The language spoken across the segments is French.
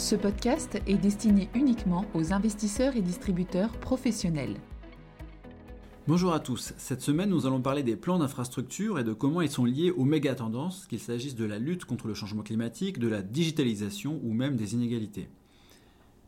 Ce podcast est destiné uniquement aux investisseurs et distributeurs professionnels. Bonjour à tous, cette semaine nous allons parler des plans d'infrastructure et de comment ils sont liés aux méga tendances, qu'il s'agisse de la lutte contre le changement climatique, de la digitalisation ou même des inégalités.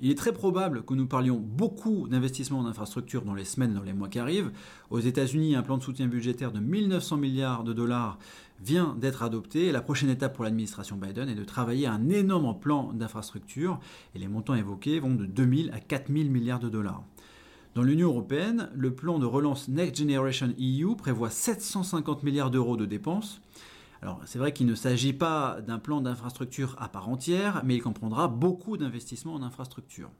Il est très probable que nous parlions beaucoup d'investissements en infrastructure dans les semaines dans les mois qui arrivent. Aux États-Unis, un plan de soutien budgétaire de 1900 milliards de dollars vient d'être adopté la prochaine étape pour l'administration Biden est de travailler un énorme plan d'infrastructure et les montants évoqués vont de 2000 à 4000 milliards de dollars. Dans l'Union européenne, le plan de relance Next Generation EU prévoit 750 milliards d'euros de dépenses. Alors c'est vrai qu'il ne s'agit pas d'un plan d'infrastructure à part entière, mais il comprendra beaucoup d'investissements en infrastructure.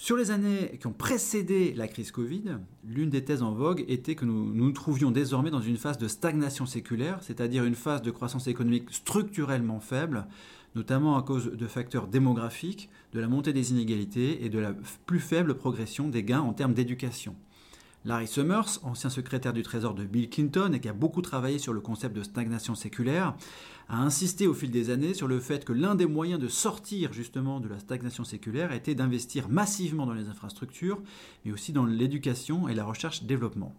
Sur les années qui ont précédé la crise Covid, l'une des thèses en vogue était que nous, nous trouvions désormais dans une phase de stagnation séculaire, c'est-à-dire une phase de croissance économique structurellement faible, notamment à cause de facteurs démographiques, de la montée des inégalités et de la plus faible progression des gains en termes d'éducation. Larry Summers, ancien secrétaire du Trésor de Bill Clinton et qui a beaucoup travaillé sur le concept de stagnation séculaire, a insisté au fil des années sur le fait que l'un des moyens de sortir justement de la stagnation séculaire était d'investir massivement dans les infrastructures, mais aussi dans l'éducation et la recherche-développement.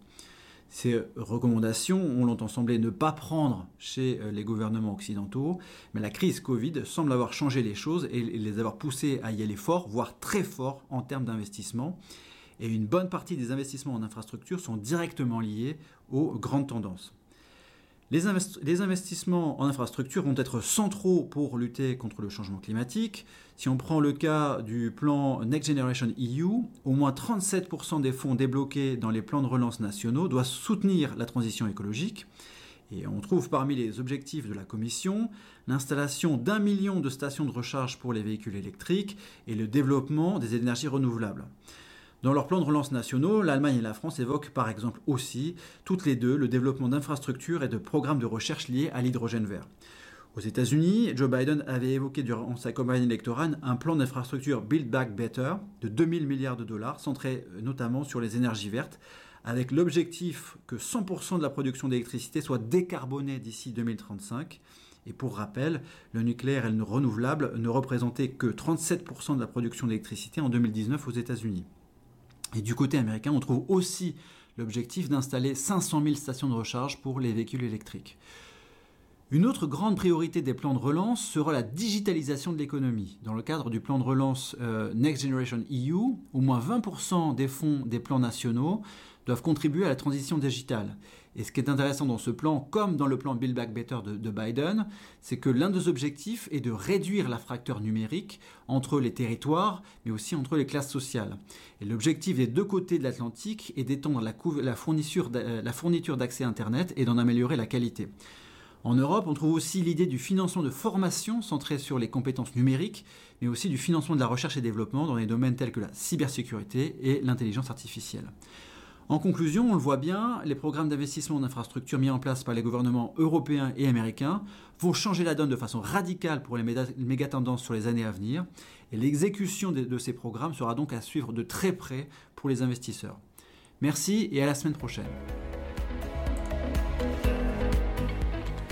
Ces recommandations, on l'entend sembler ne pas prendre chez euh, les gouvernements occidentaux, mais la crise Covid semble avoir changé les choses et les avoir poussés à y aller fort, voire très fort en termes d'investissement et une bonne partie des investissements en infrastructure sont directement liés aux grandes tendances. Les, investissements en infrastructure vont être centraux pour lutter contre le changement climatique. Si on prend le cas du plan Next Generation EU, au moins 37% des fonds débloqués dans les plans de relance nationaux doivent soutenir la transition écologique. Et on trouve parmi les objectifs de la Commission l'installation d'un million de stations de recharge pour les véhicules électriques et le développement des énergies renouvelables. Dans leurs plans de relance nationaux, l'Allemagne et la France évoquent par exemple aussi, toutes les deux, le développement d'infrastructures et de programmes de recherche liés à l'hydrogène vert. Aux États-Unis, Joe Biden avait évoqué durant sa campagne électorale un plan d'infrastructure Build Back Better de 2000 milliards de dollars, centré euh, notamment sur les énergies vertes, avec l'objectif que 100% de la production d'électricité soit décarbonée d'ici 2035. Et pour rappel, le nucléaire et le renouvelable ne représentaient que 37% de la production d'électricité en 2019 aux États-Unis. Et du côté américain, on trouve aussi l'objectif d'installer 500 000 stations de recharge pour les véhicules électriques. Une autre grande priorité des plans de relance sera la digitalisation de l'économie. Dans le cadre du plan de relance euh, Next Generation EU, au moins 20% des fonds des plans nationaux doivent contribuer à la transition digitale. Et ce qui est intéressant dans ce plan, comme dans le plan Build Back Better de, de Biden, c'est que l'un des objectifs est de réduire la fracture numérique entre les territoires, mais aussi entre les classes sociales. Et l'objectif des deux côtés de l'Atlantique est d'étendre la, la fourniture d'accès Internet et d'en améliorer la qualité. En Europe, on trouve aussi l'idée du financement de formation centrée sur les compétences numériques, mais aussi du financement de la recherche et développement dans des domaines tels que la cybersécurité et l'intelligence artificielle. En conclusion, on le voit bien, les programmes d'investissement en infrastructure mis en place par les gouvernements européens et américains vont changer la donne de façon radicale pour les méga tendances sur les années à venir, et l'exécution de ces programmes sera donc à suivre de très près pour les investisseurs. Merci et à la semaine prochaine.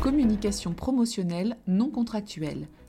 Communication promotionnelle non contractuelle.